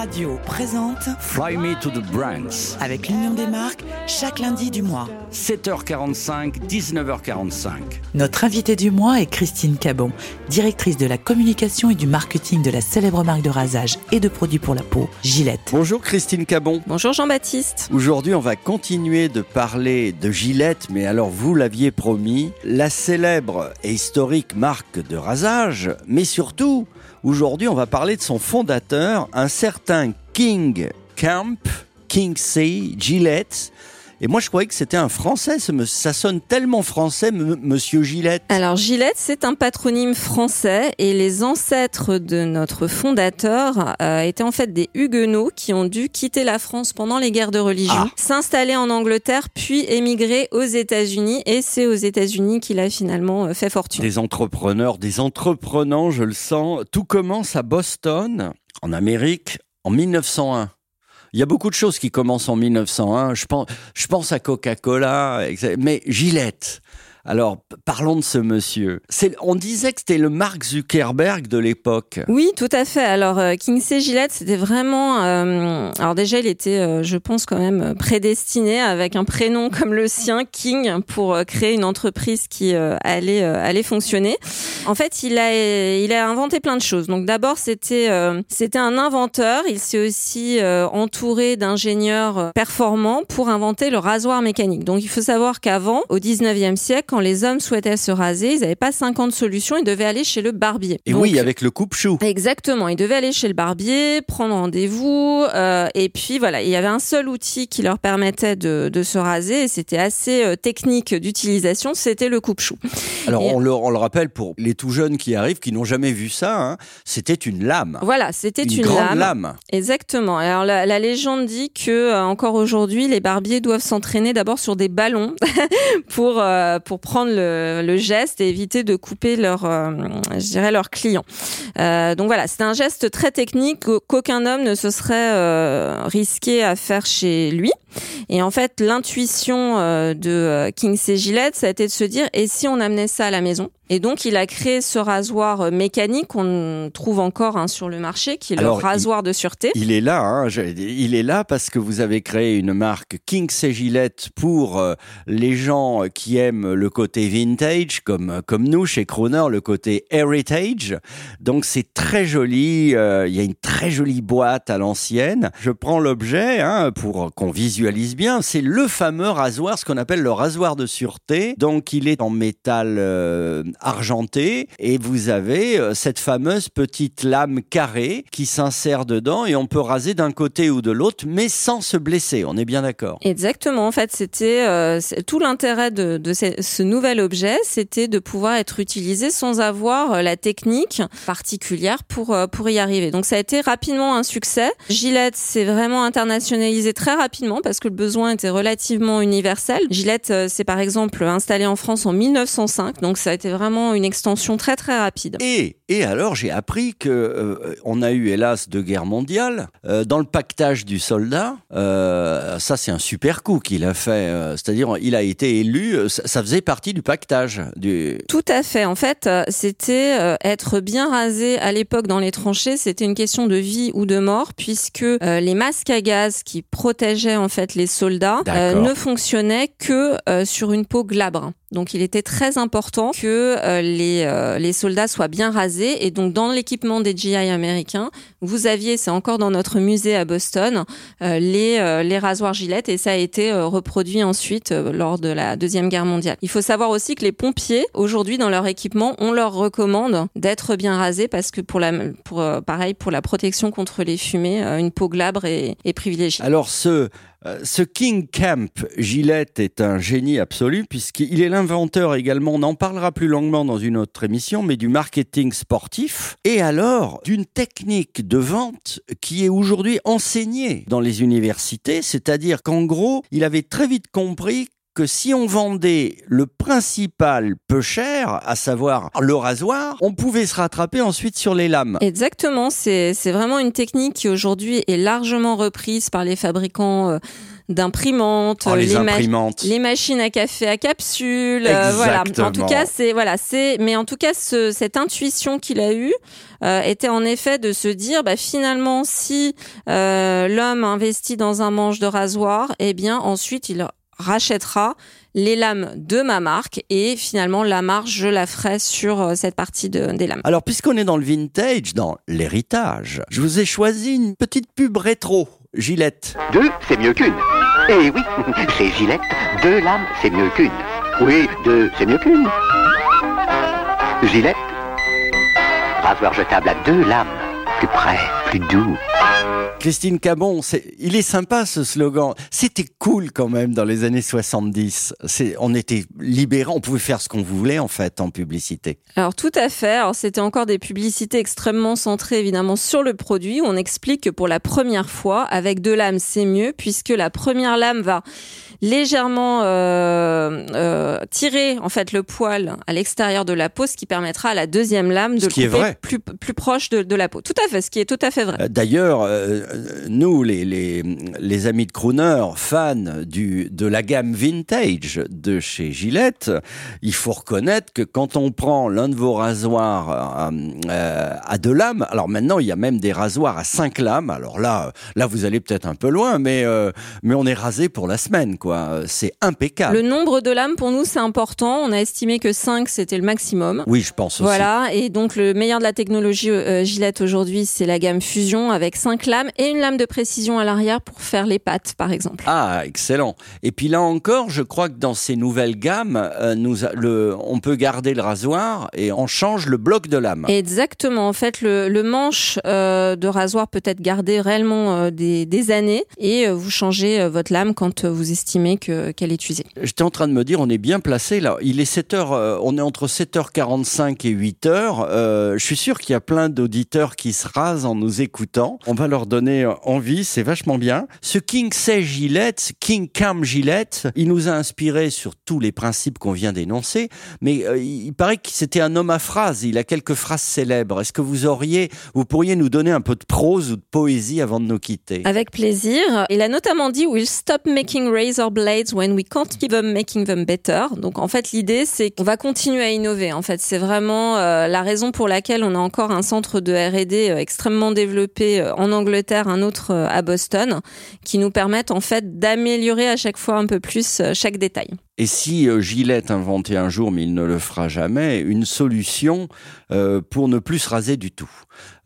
Radio présente Fly Me to the Brands. avec l'Union des marques chaque lundi du mois. 7h45, 19h45. Notre invitée du mois est Christine Cabon, directrice de la communication et du marketing de la célèbre marque de rasage et de produits pour la peau, Gillette. Bonjour Christine Cabon. Bonjour Jean-Baptiste. Aujourd'hui, on va continuer de parler de Gillette, mais alors vous l'aviez promis, la célèbre et historique marque de rasage, mais surtout, aujourd'hui, on va parler de son fondateur, un certain King Camp, King C, Gillette. Et moi, je croyais que c'était un Français. Ça sonne tellement français, Monsieur Gillette. Alors Gillette, c'est un patronyme français et les ancêtres de notre fondateur euh, étaient en fait des Huguenots qui ont dû quitter la France pendant les guerres de religion, Ah. s'installer en Angleterre puis émigrer aux États-Unis et c'est aux États-Unis qu'il a finalement euh, fait fortune. Des entrepreneurs, des entreprenants, je le sens. Tout commence à Boston, en Amérique, en 1901. Il y a beaucoup de choses qui commencent en 1901. Je pense, je pense à Coca-Cola, mais Gillette. Alors, parlons de ce monsieur. On disait que c'était le Mark Zuckerberg de l'époque. Oui, tout à fait. Alors euh, Kingsley Gillette, c'était vraiment. euh, alors déjà, il était, euh, je pense quand même prédestiné avec un prénom comme le sien, King, pour créer une entreprise qui allait allait fonctionner. En fait, il a il a inventé plein de choses. Donc d'abord, c'était c'était un inventeur. Il s'est aussi entouré d'ingénieurs performants pour inventer le rasoir mécanique. Donc il faut savoir qu'avant, au 19e siècle, quand les hommes souhaitaient se raser, ils n'avaient pas 50 solutions, ils devaient aller chez le barbier. Et Donc, oui, avec le coupe-chou. Exactement, il devait aller chez le barbier, prendre rendez-vous, euh, et puis voilà, il y avait un seul outil qui leur permettait de, de se raser, et c'était assez euh, technique d'utilisation, c'était le coupe-chou. Alors, on le, on le rappelle pour les tout jeunes qui arrivent, qui n'ont jamais vu ça, hein, c'était une lame. Voilà, c'était une, une, grande lame. lame. Exactement. Alors la, la légende dit que euh, encore aujourd'hui, les barbiers doivent s'entraîner d'abord sur des ballons pour euh, pour prendre le, le geste et éviter de couper leur, euh, je dirais leurs clients. Euh, donc voilà, c'est un geste très technique qu'au- qu'aucun homme ne se serait risqué à faire chez lui. Et en fait, l'intuition euh, de euh, Kingsley Gillette, ça a été de se dire et si on amenait ça à la maison? Et donc, il a créé ce rasoir euh, mécanique qu'on trouve encore hein, sur le marché, qui est Alors, le rasoir de sûreté. Il est là, hein, il est là parce que vous avez créé une marque King Gillette pour euh, les gens qui aiment le côté vintage, comme comme nous chez Croner, le côté heritage. Donc c'est très joli. euh, il y a une très jolie boîte à l'ancienne. Je prends l'objet hein, pour qu'on visualise bien. C'est le fameux rasoir, ce qu'on appelle le rasoir de sûreté. Donc il est en métal euh, argenté et vous avez euh, cette fameuse petite lame carrée qui s'insère dedans et on peut raser d'un côté ou de l'autre, mais sans se blesser. On est bien d'accord. Exactement. En fait, c'était euh, tout l'intérêt de, ce, nouvel objet, c'était de pouvoir être utilisé sans avoir euh, la technique particulière pour pour y arriver. Donc, ça a été rapidement un succès. Gillette s'est vraiment internationalisé très rapidement parce que le besoin était relativement universel. Gillette s'est par exemple installé en France en 1905, donc ça a été vraiment une extension très très rapide. Et, et alors j'ai appris que euh, on a eu hélas deux guerres mondiales Euh, dans le pactage du soldat. euh, ça c'est un super coup qu'il a fait. C'est-à-dire il a été élu. Ça, faisait partie du pactage. Du... Tout à fait. En fait, c'était être bien rasé à l'époque dans les tranchées. C'était une question de vie ou de mort, puisque les masques à gaz qui protégeaient en fait les soldats ne fonctionnaient que sur une peau glabre. Donc, il était très important que euh, les euh, les soldats soient bien rasés. Et donc, dans l'équipement des GI américains, vous aviez, c'est encore dans notre musée à Boston, euh, les euh, les rasoirs Gillette, et ça a été euh, reproduit ensuite lors de la deuxième guerre mondiale. Il faut savoir aussi que les pompiers aujourd'hui dans leur équipement, on leur recommande d'être bien rasés parce que pour la pour pareil pour la protection contre les fumées, une peau glabre est, est privilégiée. Alors ce euh, ce King Camp Gillette est un génie absolu puisqu'il est l'inventeur également, on en parlera plus longuement dans une autre émission, mais du marketing sportif et alors d'une technique de vente qui est aujourd'hui enseignée dans les universités, c'est-à-dire qu'en gros, il avait très vite compris que si on vendait le principal peu cher, à savoir le rasoir, on pouvait se rattraper ensuite sur les lames. Exactement, c'est vraiment une technique qui aujourd'hui est largement reprise par les fabricants euh, d'imprimantes, Oh, les les, ma- imprimantes. les machines à café à capsule, euh, voilà. En tout cas, c'est voilà, c'est mais en tout cas ce- cette intuition qu'il a eue euh, était en effet de se dire bah finalement si euh, l'homme investit dans un manche de rasoir, eh bien ensuite il rachètera les lames de ma marque et finalement la marge je la ferai sur euh, cette partie de, des lames. Alors, puisqu'on est dans le vintage, dans l'héritage, je vous ai choisi une petite pub rétro. Gillette. Deux, c'est mieux qu'une. Eh oui, chez Gillette, deux lames, c'est mieux qu'une. Oui, deux, c'est mieux qu'une. Gillette, rasoir jetable à deux lames. Plus près, plus doux. Christine Cabon, il est sympa ce slogan. C'était cool quand même dans les années 70. C'est, on était libérés, on pouvait faire ce qu'on voulait en fait en publicité. Alors tout à fait. C'était encore des publicités extrêmement centrées évidemment sur le produit. On explique que pour la première fois, avec deux lames, c'est mieux puisque la première lame va légèrement euh, euh, tirer en fait le poil à l'extérieur de la peau, ce qui permettra à la deuxième lame de Ce le qui est couper vrai. plus plus proche de, de la peau. Tout à fait, ce qui est tout à fait vrai. Euh, D'ailleurs, euh, nous, les, les, les amis de Crooner, fans du, de la gamme vintage de chez Gillette, il faut reconnaître que quand on prend l'un de vos rasoirs euh, euh, à deux lames, alors maintenant il y a même des rasoirs à cinq lames, alors là, là vous allez peut-être un peu loin, mais, euh, mais on est rasé pour la semaine, quoi. C'est impeccable. Le nombre de lames pour nous c'est important. On a estimé que 5 c'était le maximum. Oui, je pense aussi. Voilà, et donc le meilleur de la technologie euh, Gillette aujourd'hui, c'est la gamme Fusion avec cinq lames et une lame de précision à l'arrière pour faire les pattes, par exemple. Ah, excellent. Et puis là encore, je crois que dans ces nouvelles gammes, euh, nous a- le, on peut garder le rasoir et on change le bloc de lame. Exactement. En fait, le, le manche euh, de rasoir peut être gardé réellement euh, des, des années et euh, vous changez euh, votre lame quand euh, vous estimez que qu'elle est usée. J'étais en train de me dire, on est bien placé là. Il est 7 heures, euh, on est entre 7h45 et 8h. Euh, je suis sûr qu'il y a plein d'auditeurs qui se rasent en nous écoutant. On va leur donner euh, envie, c'est vachement bien. Ce King Say Gillette, King Cam Gillette, il nous a inspiré sur tous les principes qu'on vient d'énoncer, mais il paraît que c'était un homme à phrases. Il a quelques phrases célèbres. Est-ce que vous auriez, vous pourriez nous donner un peu de prose ou de poésie avant de nous quitter? Avec plaisir. Il a notamment dit We'll stop making razor blades when we can't keep them making them better. Donc en fait l'idée c'est qu'on va continuer à innover. En fait c'est vraiment euh, la raison pour laquelle on a encore un centre de R&D euh, extrêmement développé euh, en Angleterre, un autre à Boston, qui nous permettent en fait d'améliorer à chaque fois un peu plus chaque détail. Et si euh, Gillette inventait un jour, mais il ne le fera jamais, une solution euh, pour ne plus se raser du tout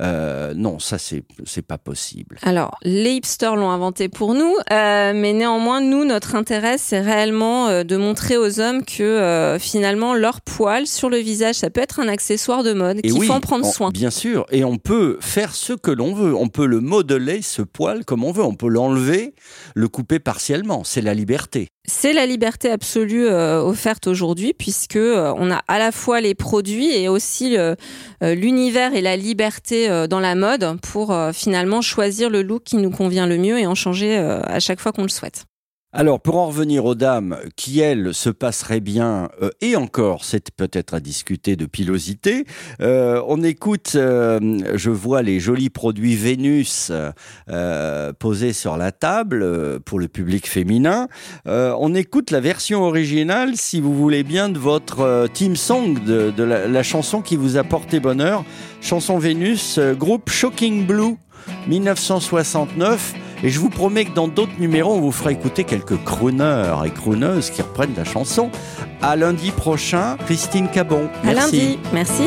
Euh, Non, ça c'est c'est pas possible. Alors, les hipsters l'ont inventé pour nous, euh, mais néanmoins, nous, notre intérêt, c'est réellement de montrer aux hommes que finalement, leur poil sur le visage, ça peut être un accessoire de mode, qu'il oui, faut en prendre on- soin. Bien sûr, et on peut faire ce que l'on veut. On peut le modeler, ce poil, comme on veut. On peut l'enlever, le couper partiellement. C'est la liberté. C'est la liberté absolue euh, offerte aujourd'hui, puisque euh, on a à la fois les produits et aussi euh, l'univers et la liberté dans la mode pour finalement choisir le look qui nous convient le mieux et en changer à chaque fois qu'on le souhaite. Alors, pour en revenir aux dames qui, elles, se passeraient bien, euh, et encore, c'est peut-être à discuter de pilosité, euh, on écoute, euh, je vois les jolis produits Vénus euh, posés sur la table pour le public féminin. On écoute la version originale, si vous voulez bien, de votre team song, de, la, la chanson qui vous a porté bonheur. Chanson Vénus, groupe Shocking Blue, 1969. Et je vous promets que dans d'autres numéros, on vous fera écouter quelques crooners et crooneuses qui reprennent la chanson. À lundi prochain, Christine Cabon. À Merci. lundi. Merci.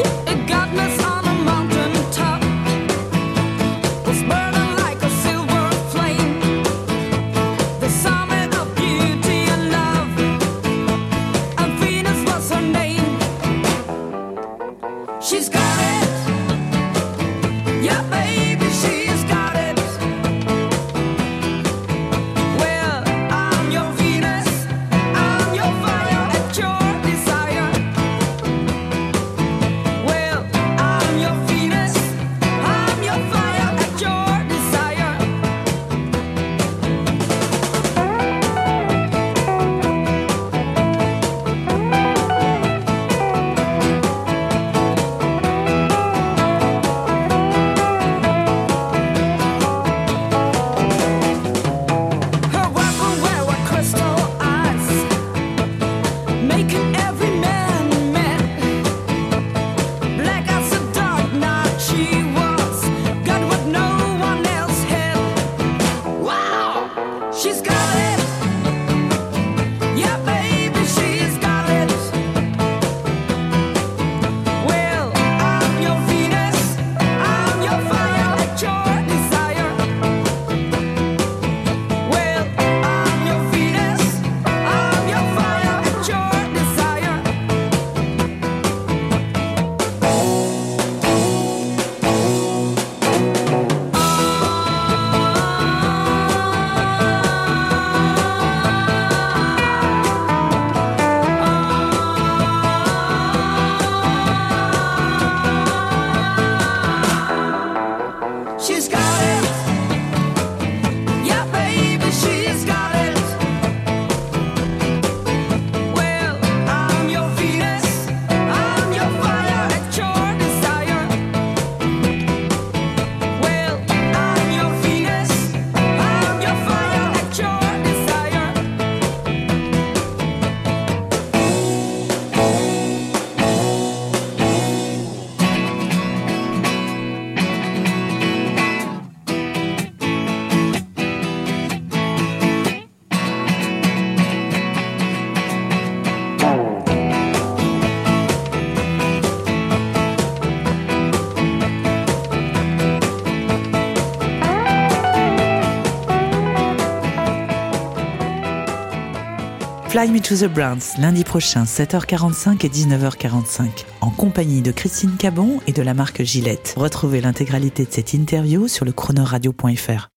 Fly Me to the Browns, lundi prochain, 7h45 et 19h45, en compagnie de Christine Cabon et de la marque Gillette. Retrouvez l'intégralité de cette interview sur le chronoradio.fr.